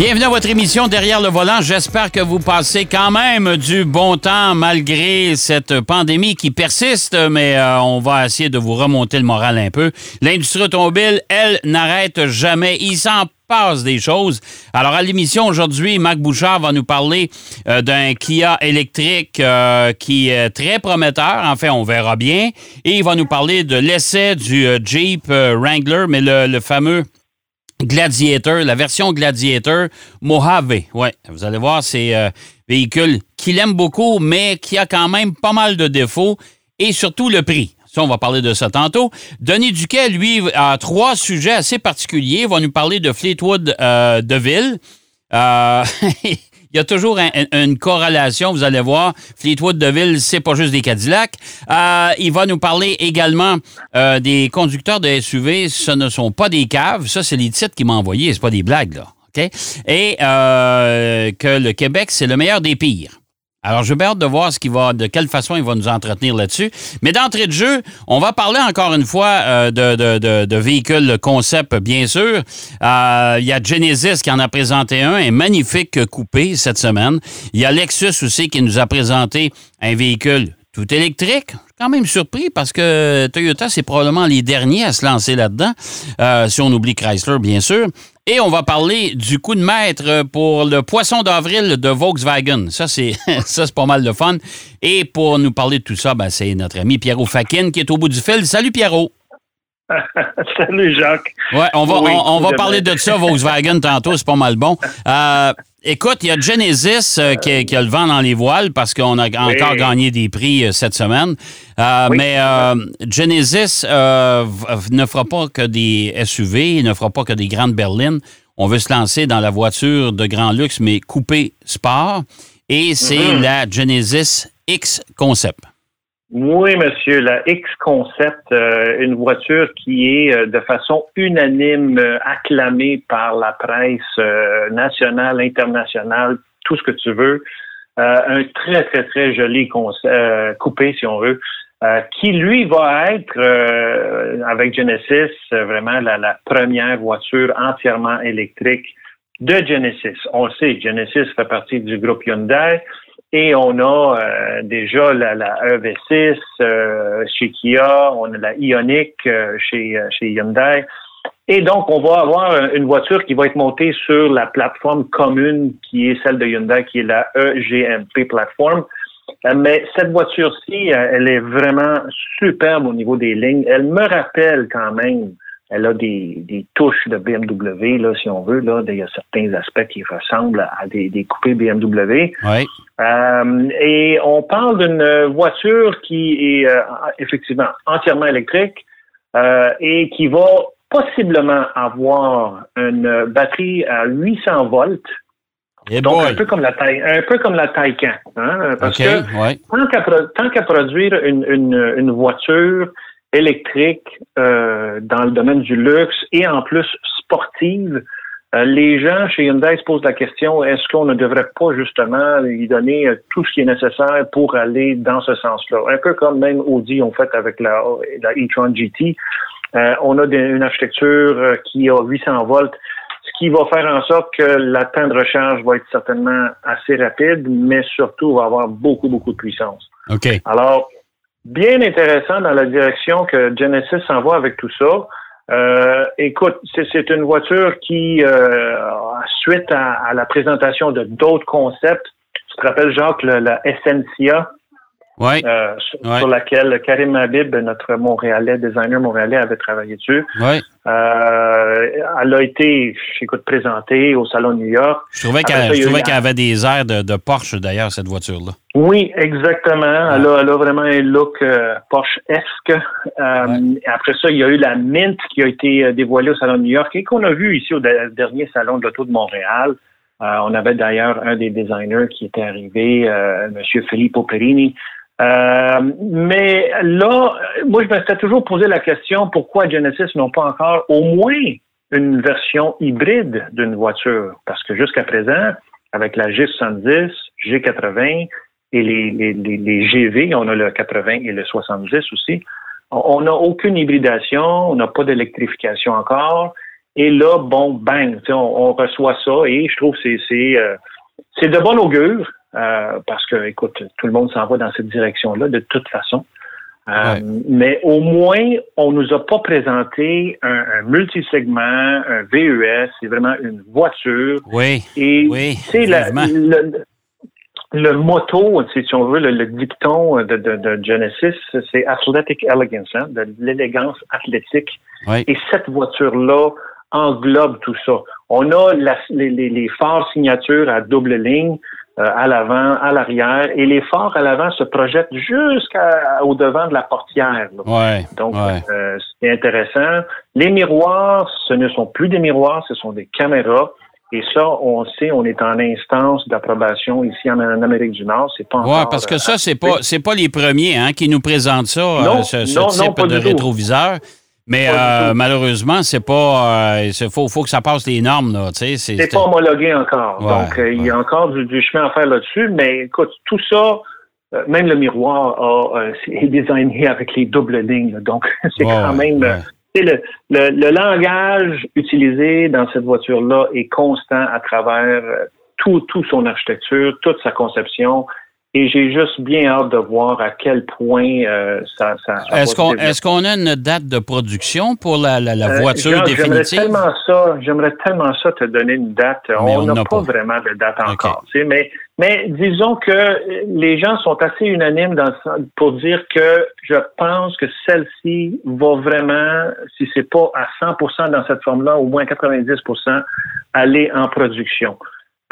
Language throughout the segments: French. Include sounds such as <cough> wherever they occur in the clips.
Bienvenue à votre émission Derrière le volant. J'espère que vous passez quand même du bon temps malgré cette pandémie qui persiste, mais euh, on va essayer de vous remonter le moral un peu. L'industrie automobile, elle, n'arrête jamais. Il s'en passe des choses. Alors, à l'émission aujourd'hui, Marc Bouchard va nous parler euh, d'un Kia électrique euh, qui est très prometteur. En fait, on verra bien. Et il va nous parler de l'essai du Jeep Wrangler, mais le fameux Gladiator, la version Gladiator Mojave. Ouais, vous allez voir, c'est un véhicule qu'il aime beaucoup, mais qui a quand même pas mal de défauts et surtout le prix. Ça, on va parler de ça tantôt. Denis Duquet, lui, a trois sujets assez particuliers. Il va nous parler de Fleetwood euh, de Ville. Euh, <laughs> il y a toujours une corrélation, vous allez voir. Fleetwood de Ville, c'est pas juste des Cadillacs. Euh, il va nous parler également euh, des conducteurs de SUV. Ce ne sont pas des caves. Ça, c'est les titres qu'il m'a envoyés. C'est pas des blagues, là. Et euh, que le Québec, c'est le meilleur des pires. Alors, je hâte de voir ce qu'il va, de quelle façon il va nous entretenir là-dessus. Mais d'entrée de jeu, on va parler encore une fois euh, de, de, de, véhicules concept, bien sûr. Euh, il y a Genesis qui en a présenté un, un magnifique coupé cette semaine. Il y a Lexus aussi qui nous a présenté un véhicule tout électrique. Je quand même surpris parce que Toyota, c'est probablement les derniers à se lancer là-dedans, euh, si on oublie Chrysler, bien sûr. Et on va parler du coup de maître pour le poisson d'avril de Volkswagen. Ça, c'est <laughs> ça, c'est pas mal de fun. Et pour nous parler de tout ça, ben, c'est notre ami Pierrot Fakin qui est au bout du fil. Salut Pierrot. <laughs> Salut Jacques. Ouais, on va, on, va parler de ça, Volkswagen, tantôt, c'est pas mal bon. Euh, écoute, il y a Genesis euh, qui, a le vent dans les voiles parce qu'on a encore gagné des prix euh, cette semaine. Mais Genesis ne fera pas que des SUV, ne fera pas que des grandes berlines. On veut se lancer dans la voiture de grand luxe, mais coupée sport. Et c'est mm-hmm. la Genesis X Concept. Oui, monsieur, la X-Concept, euh, une voiture qui est euh, de façon unanime euh, acclamée par la presse nationale, internationale, tout ce que tu veux. un très, très, très joli coupé, si on veut, qui, lui, va être, avec Genesis, vraiment la, la, première voiture entièrement électrique de Genesis. On le sait, Genesis fait partie du groupe Hyundai. Et on a euh, déjà la, la EV6 euh, chez Kia, on a la Ioniq euh, chez, chez Hyundai. Et donc, on va avoir une voiture qui va être montée sur la plateforme commune qui est celle de Hyundai, qui est la EGMP plateforme. Mais cette voiture-ci, elle est vraiment superbe au niveau des lignes. Elle me rappelle quand même elle a des, des, touches de BMW, là, si on veut. Là, il y a certains aspects qui ressemblent à des, des coupés BMW. Oui. Euh, et on parle d'une voiture qui est euh, effectivement entièrement électrique euh, et qui va possiblement avoir une batterie à 800 volts. Eh Donc, un peu comme la taille, un peu comme la Taycan. Hein, parce que tant qu'à produire une, une, une voiture électrique euh, dans le domaine du luxe et en plus sportive, euh, les gens chez Hyundai se posent la question est-ce qu'on ne devrait pas justement lui donner euh, tout ce qui est nécessaire pour aller dans ce sens-là? Un peu comme même Audi ont fait avec la, la e-tron GT. on a une architecture qui a 800 volts, ce qui va faire en sorte que la temps de recharge va être certainement assez rapide, mais surtout va avoir beaucoup beaucoup de puissance. Ok. Alors bien intéressant dans la direction que Genesis s'en va avec tout ça. Euh, écoute, c'est une voiture qui, euh, suite à, la présentation de d'autres concepts, tu te rappelles, Jacques, la Essentia, Euh, sur, laquelle Karim Habib, notre Montréalais, designer montréalais, avait travaillé dessus. Euh, elle a été, présentée au Salon New York. Je trouvais qu'elle avait des airs de, Porsche, d'ailleurs, cette voiture-là. Oui, exactement. Elle, a, vraiment un look euh, Porsche-esque. Après ça, il y a eu la Mint qui a été dévoilée au Salon New York et qu'on a vu ici au dernier Salon de l'Auto de Montréal. on avait d'ailleurs un des designers qui était arrivé, M. Filippo Perini, euh, mais là, moi, je me suis toujours posé la question pourquoi Genesis n'ont pas encore au moins une version hybride d'une voiture? Parce que jusqu'à présent, avec la G70, G80, et les, les, les, GV, on a le 80 et le 70 aussi. On n'a aucune hybridation, on n'a pas d'électrification encore. Et là, bon, bang, on, reçoit ça et je trouve que c'est euh, c'est de bon augure euh, parce que, écoute, tout le monde s'en va dans cette direction-là de toute façon. Euh, mais au moins, on nous a pas présenté un, un multisegment, un VES, c'est vraiment une voiture. Oui. Et oui, c'est le, le motto, si on veut, le, dicton de, de, de Genesis, c'est athletic elegance, hein, de l'élégance athlétique. Et cette voiture-là englobe tout ça. On a les, les, les phares signatures à double ligne à l'avant, à l'arrière, et les phares à l'avant se projettent jusqu'au devant de la portière. Ouais, Donc, euh, c'est intéressant. Les miroirs, ce ne sont plus des miroirs, ce sont des caméras. Et ça, on sait, on est en instance d'approbation ici en, Amérique du Nord. C'est pas encore. Ouais, parce que ça, c'est pas, c'est pas les premiers hein, qui nous présentent ça, euh, ce, type de rétroviseur. Mais euh, malheureusement, c'est pas. Il euh, faut, faut, que ça passe les normes, là. C'est, c'est pas homologué encore. Donc, il y a encore du, chemin à faire là-dessus. Mais écoute, tout ça, même le miroir a, est <laughs> designé avec les doubles lignes. Donc, <laughs> c'est quand même le, le, le, langage utilisé dans cette voiture-là est constant à travers euh, tout, tout son architecture, toute sa conception. Et j'ai juste bien hâte de voir à quel point euh, ça, ça, Est-ce qu'on est qu'on a une date de production pour la, la, la euh, voiture définitive? J'aimerais tellement ça, j'aimerais tellement ça te donner une date. on n'a pas, vraiment de date encore. Mais, mais disons que les gens sont assez unanimes dans, pour dire que je pense que celle-ci va vraiment, si c'est pas à 100% dans cette forme-là, au moins 90% aller en production.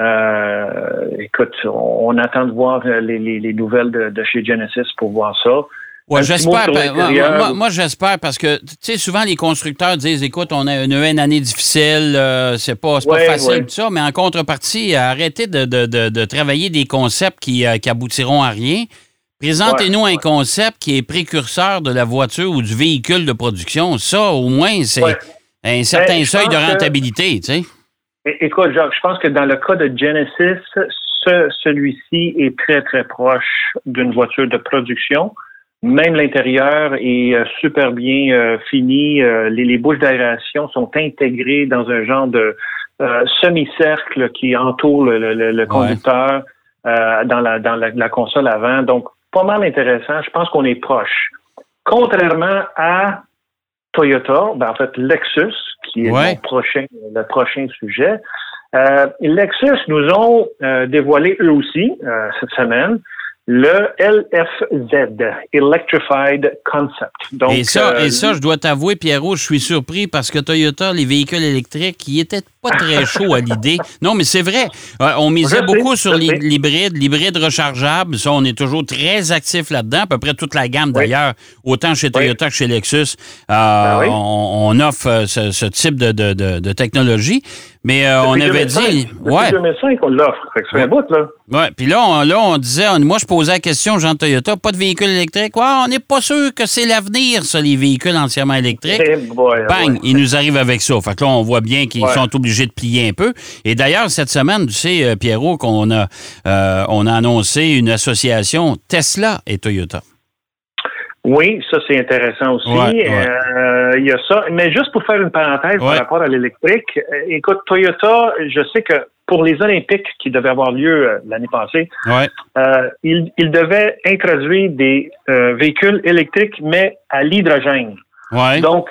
Euh, écoute, on, attend de voir les, les, nouvelles de, de, chez Genesis pour voir ça. Ouais, j'espère. Moi, moi, j'espère parce que, tu sais, souvent les constructeurs disent, écoute, on a une, une année difficile, euh, c'est pas, pas facile, tout ça, mais en contrepartie, arrêtez de, de, de, travailler des concepts qui, euh, qui aboutiront à rien. Présentez-nous un concept qui est précurseur de la voiture ou du véhicule de production. Ça, au moins, c'est un certain ben, seuil de rentabilité, tu sais. Écoute, Jacques, je pense que dans le cas de Genesis, ce, celui-ci est très, très proche d'une voiture de production. Même l'intérieur est euh, super bien euh, fini. Euh, les, les, bouches d'aération sont intégrées dans un genre de semi-cercle qui entoure le, le, conducteur dans, la, dans la, console avant. Donc, pas mal intéressant. Je pense qu'on est proche. Contrairement à Toyota, ben en fait Lexus, qui est le, prochain, le prochain sujet. Euh, Lexus nous ont euh, dévoilé eux aussi euh, cette semaine le LFZ, Electrified Concept. Donc, et, ça, et ça, je dois t'avouer, Pierrot, je suis surpris parce que Toyota, les véhicules électriques, ils étaient pas très chauds à l'idée. Non, mais c'est vrai. on misait beaucoup sur l'hybride, l'hybride rechargeable. Ça, on est toujours très actif là-dedans. À peu près toute la gamme, d'ailleurs, autant chez Toyota que chez Lexus, ben on, offre ce, type de, de, de technologie. Mais euh, on avait dit. Ouais. 2005, on l'offre. c'est un bout, là. Ouais. Puis là on, là, on disait, moi, je posais la question Jean Toyota, pas de véhicule électrique. Ouais, on n'est pas sûr que c'est l'avenir, ça, les véhicules entièrement électriques. Eh Bang, ils nous arrivent avec ça. Fait que là, on voit bien qu'ils sont obligés de plier un peu. Et d'ailleurs, cette semaine, tu sais, euh, Pierrot, qu'on a, euh, on a annoncé une association Tesla et Toyota. Oui, ça c'est intéressant aussi. Euh, il y a ça. Mais juste pour faire une parenthèse par rapport à l'électrique, écoute, Toyota, je sais que pour les Olympiques qui devaient avoir lieu l'année passée, ils, ils, devaient introduire des véhicules électriques, mais à l'hydrogène. Donc,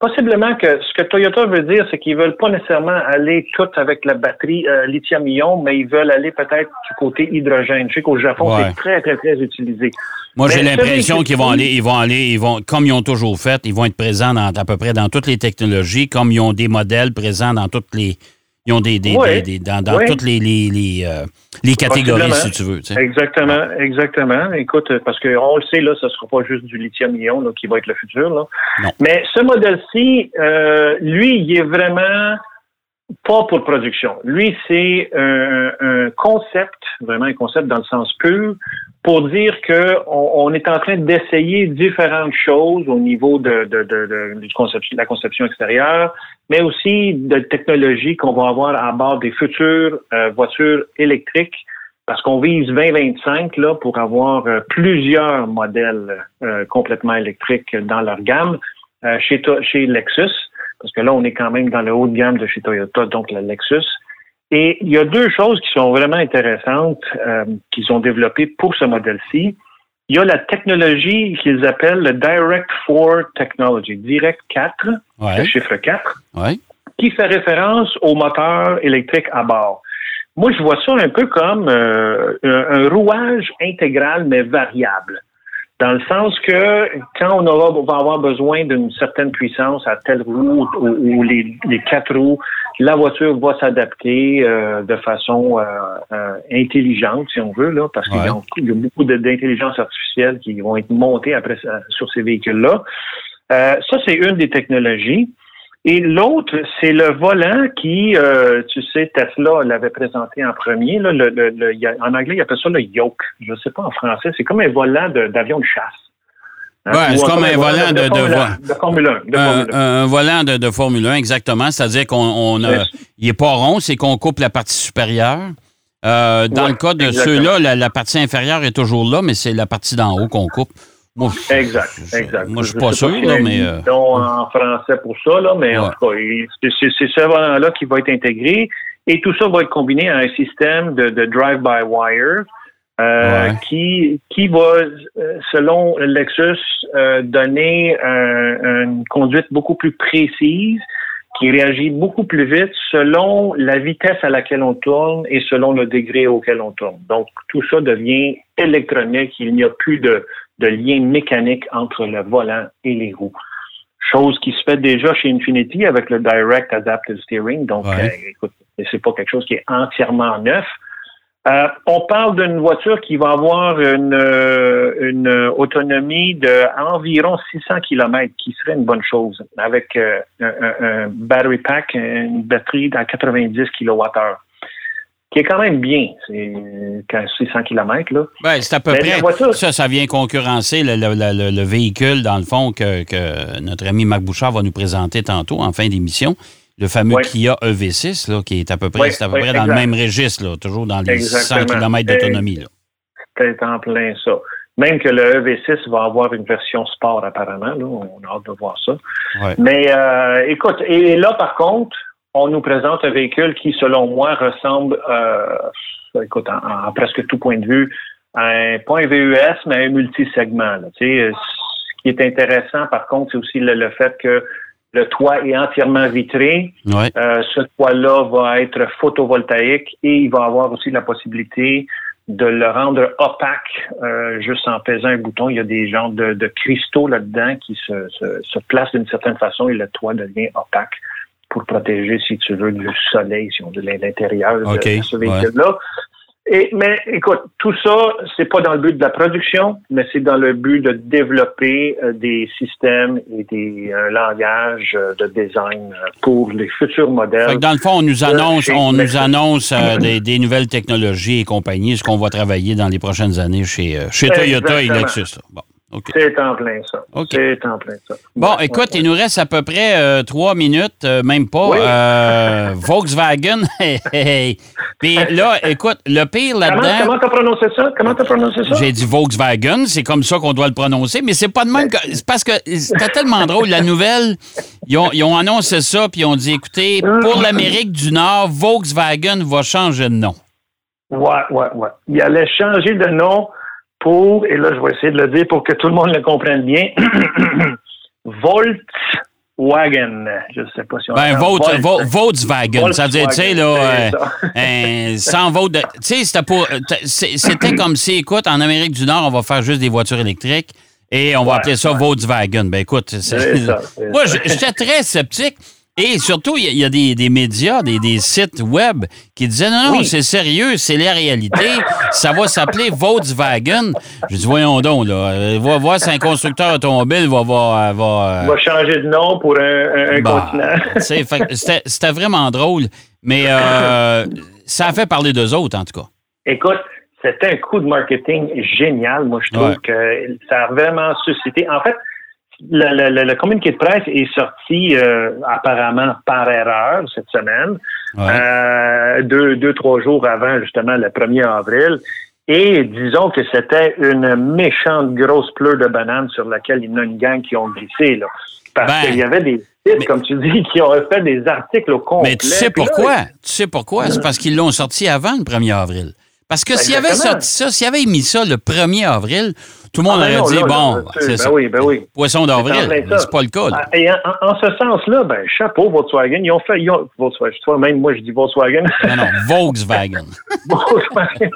Possiblement que ce que Toyota veut dire, c'est qu'ils veulent pas nécessairement aller tout avec la batterie euh, lithium-ion, mais ils veulent aller peut-être du côté hydrogène. Je sais qu'au Japon, c'est très, très, très utilisé. Moi, j'ai l'impression qu'ils vont aller, ils vont aller, ils vont, comme ils ont toujours fait, ils vont être présents dans, à peu près dans toutes les technologies, comme ils ont des modèles présents dans toutes les, ils ont des, des, dans, toutes les, les, les, euh, les catégories, si tu veux. Exactement, exactement. Écoute, parce qu'on le sait, là, ce ne sera pas juste du lithium-ion qui va être le futur. Là. Mais ce modèle-ci, euh, lui, il est vraiment pas pour production. Lui, c'est un, un, concept, vraiment un concept dans le sens pur, pour dire qu'on on est en train d'essayer différentes choses au niveau de, la conception extérieure, mais aussi de technologies qu'on va avoir à bord des futures euh, voitures électriques parce qu'on vise 2025 là pour avoir euh, plusieurs modèles euh, complètement électriques dans leur gamme chez, chez Lexus, parce que là on est quand même dans le haut de gamme de chez Toyota, donc la Lexus. Et il y a deux choses qui sont vraiment intéressantes qu'ils ont développées pour ce modèle-ci. Il y a la technologie qu'ils appellent le Direct 4 Technology, Direct 4, le chiffre 4, qui fait référence au moteur électrique à bord. Moi, je vois ça un peu comme euh, un, rouage intégral, mais variable. Dans le sens que quand on aura, va avoir besoin d'une certaine puissance à telle roue ou, les, quatre roues, la voiture va s'adapter euh, de façon euh, intelligente, si on veut, là, parce qu'il y, a beaucoup d'intelligence artificielle qui vont être montées après sur ces véhicules-là. ça, c'est une des technologies. Et l'autre, c'est le volant qui, euh, tu sais, Tesla l'avait présenté en premier. Là, le, en anglais, il appelle ça le yoke. Je ne sais pas en français. C'est comme un volant d'avion de, chasse. Hein? Oui, c'est comme un, volant de, de, Formule 1. Un, volant de, Formule 1, exactement. C'est-à-dire qu'on il n'est pas rond, c'est qu'on coupe la partie supérieure. Euh, dans le cas de ceux-là, la, la, partie inférieure est toujours là, mais c'est la partie d'en haut qu'on coupe exact, exact. Moi, je suis pas sûr, là, mais. Euh, en français pour ça, là, mais en tout cas, c'est ce volant-là qui va être intégré. Et tout ça va être combiné à un système de, drive-by-wire euh, qui, qui va, euh, selon Lexus, donner une conduite beaucoup plus précise, qui réagit beaucoup plus vite selon la vitesse à laquelle on tourne et selon le degré auquel on tourne. Donc, tout ça devient électronique. Il n'y a plus de, de lien mécanique entre le volant et les roues. Chose qui se fait déjà chez Infinity avec le Direct Adaptive Steering. Donc, euh, écoute, c'est pas quelque chose qui est entièrement neuf. Euh, on parle d'une voiture qui va avoir une, euh, une autonomie de environ 600 km, qui serait une bonne chose, avec un, un, battery pack, une batterie à 90 kWh qui est quand même bien. C'est 600 km. Là. Ben, c'est à peu près. Ça, ça vient concurrencer le, véhicule, dans le fond, que, notre ami Marc Bouchard va nous présenter tantôt en fin d'émission. Le fameux Kia EV6, là, qui est à peu près, à peu près dans le même registre, là, toujours dans les 600 km d'autonomie. C'est en plein ça. Même que le EV6 va avoir une version sport, apparemment. Là. On a hâte de voir ça. Mais euh, écoute, et là, par contre, on nous présente un véhicule qui, selon moi, ressemble, euh, écoute, en, presque tout point de vue, à un, pas un VUS, mais un multisegment. ce qui est intéressant, par contre, c'est aussi le, fait que le toit est entièrement vitré. Euh, ce toit-là va être photovoltaïque et il va avoir aussi la possibilité de le rendre opaque euh, juste en pesant un bouton. Il y a des genres de, cristaux là-dedans qui se, se, se placent d'une certaine façon et le toit devient opaque pour protéger, si tu veux, du soleil, si on veut, l'intérieur de, ce véhicule-là. Et, mais écoute, tout ça, c'est pas dans le but de la production, mais c'est dans le but de développer euh, des systèmes et des un langage euh, de design euh, pour les futurs modèles. dans le fond, on nous annonce, on nous annonce <clears throat> des, nouvelles technologies et compagnie, ce qu'on va travailler dans les prochaines années chez, chez Toyota et Lexus. Bon. C'est en plein ça. C'est en plein ça. Bon, écoute, il nous reste à peu près euh, trois minutes, euh, même pas. Euh, Volkswagen. <laughs> Puis là, écoute, le pire là-dedans. Comment t'as prononcé ça? Comment t'as prononcé ça? J'ai dit Volkswagen, c'est comme ça qu'on doit le prononcer, mais c'est pas de même que. C'est parce que c'était tellement drôle. La nouvelle, ils ont, ils ont annoncé ça, puis ils ont dit écoutez, pour l'Amérique du Nord, Volkswagen va changer de nom. Ouais, ouais, ouais. Il allait changer de nom pour, et là je vais essayer de le dire pour que tout le monde le comprenne bien, <clears throat> Volkswagen. Je ne sais pas si on ben, Volkswagen. Ça veut dire, tu sais, là, euh, sans Volt. Tu sais, c'était pour. C'était comme si, écoute, en Amérique du Nord, on va faire juste des voitures électriques et on va appeler ça Volkswagen. Ben, écoute, moi, j'étais très sceptique. Et surtout, il y, a des, médias, des, sites web qui disaient non, non, c'est sérieux, c'est la réalité. ça va s'appeler Volkswagen. Je dis, voyons donc, là. Euh, va voir si un constructeur automobile va. Va, va, va changer de nom pour un, un bah, continent. <laughs> C'était vraiment drôle. Mais euh, ça a fait parler d'eux autres, en tout cas. Écoute, c'était un coup de marketing génial. Moi, je trouve que ça a vraiment suscité. En fait, le, le, le, communiqué de presse est sorti euh, apparemment par erreur cette semaine, euh, deux, deux, trois jours avant justement le 1er avril. Et disons que c'était une méchante grosse pleure de bananes sur laquelle il y en a une gang qui ont glissé. Là. Parce Ben, qu'il y avait des sites, comme tu dis, qui ont fait des articles au complet. Mais tu sais là, pourquoi? Tu sais pourquoi? C'est parce qu'ils l'ont sorti avant le 1er avril. Parce que s'il avait sorti ça, s'il avait mis ça le 1er avril, tout le monde Ah, ben aurait non, dit, là, bon, c'est ben ça. oui, ben oui. Poisson d'avril. C'est pas le cas. là. Ah, Et en, ce sens-là, ben, chapeau Volkswagen. Ils ont fait, ils ont, Volkswagen, tu vois, même moi, je dis Volkswagen. Non, non, Volkswagen. <laughs> Volkswagen.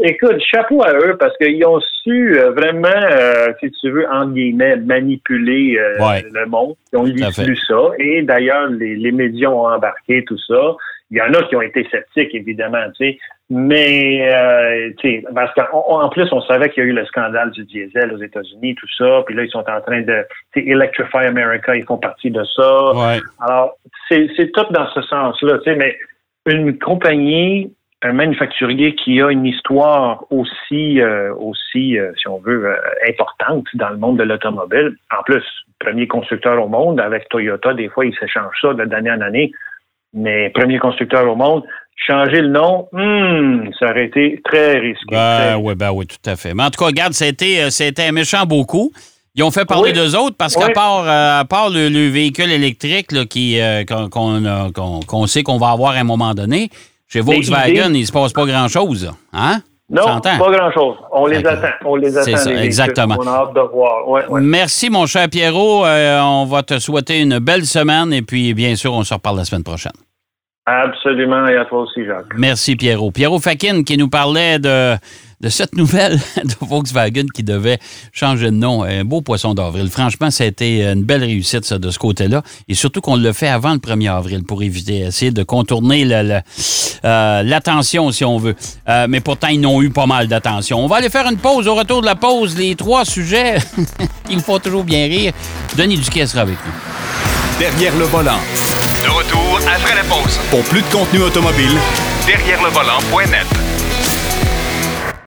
Écoute, chapeau à eux parce qu'ils ont su euh, vraiment, euh, si tu veux, entre guillemets, manipuler euh, Ouais. le monde. Ils ont lu ça. Et d'ailleurs, les, les médias ont embarqué tout ça. Il y en a qui ont été sceptiques, évidemment, tu sais. Mais, tu sais, parce qu'en en plus, on savait qu'il y a eu le scandale du diesel aux États-Unis, tout ça. Puis là, ils sont en train de, tu sais, Electrify America, ils font partie de ça. Ouais. Alors, c'est c'est tout dans ce sens-là, tu sais, mais une compagnie, un manufacturier qui a une histoire aussi, euh, aussi, euh, si on veut, euh, importante dans le monde de l'automobile. En plus, premier constructeur au monde avec Toyota, des fois, ils s'échangent ça de- d'année en année. Mais premier constructeur au monde, changer le nom, hmm, ça aurait été très risqué. Ben oui, ben oui, tout à fait. Mais en tout cas, regarde, a été un méchant beaucoup. Ils ont fait parler Oui. d'eux autres parce qu'à part, à part le, le véhicule électrique là, qui, qu'on, qu'on, a- qu'on- qu'on sait qu'on va avoir à un moment donné, chez Volkswagen, idées. il se passe pas grand-chose. Hein? non, pas grand-chose. On les attend. On les attend. c'est ça, les exactement. On a hâte de voir. Ouais, ouais. Merci, mon cher Pierrot. Euh, on va te souhaiter une belle semaine et puis, bien sûr, on se reparle la semaine prochaine. Absolument. Et à toi aussi, Jacques. Merci, Pierrot. Pierrot Fakin qui nous parlait de, de cette nouvelle <laughs> de Volkswagen qui devait changer de nom. Un beau poisson d'avril. Franchement, ça a été une belle réussite, ça, de ce côté-là. Et surtout qu'on l'a fait avant le 1er avril pour éviter, essayer de contourner le- le- euh, l'attention, si on veut. Euh, mais pourtant, ils n'ont eu pas mal d'attention. On va aller faire une pause. Au retour de la pause, les trois sujets <laughs> me font toujours bien rire. Denis Duquet sera avec nous. Derrière le volant. De retour après la pause. Pour plus de contenu automobile, Derrière le volant.net.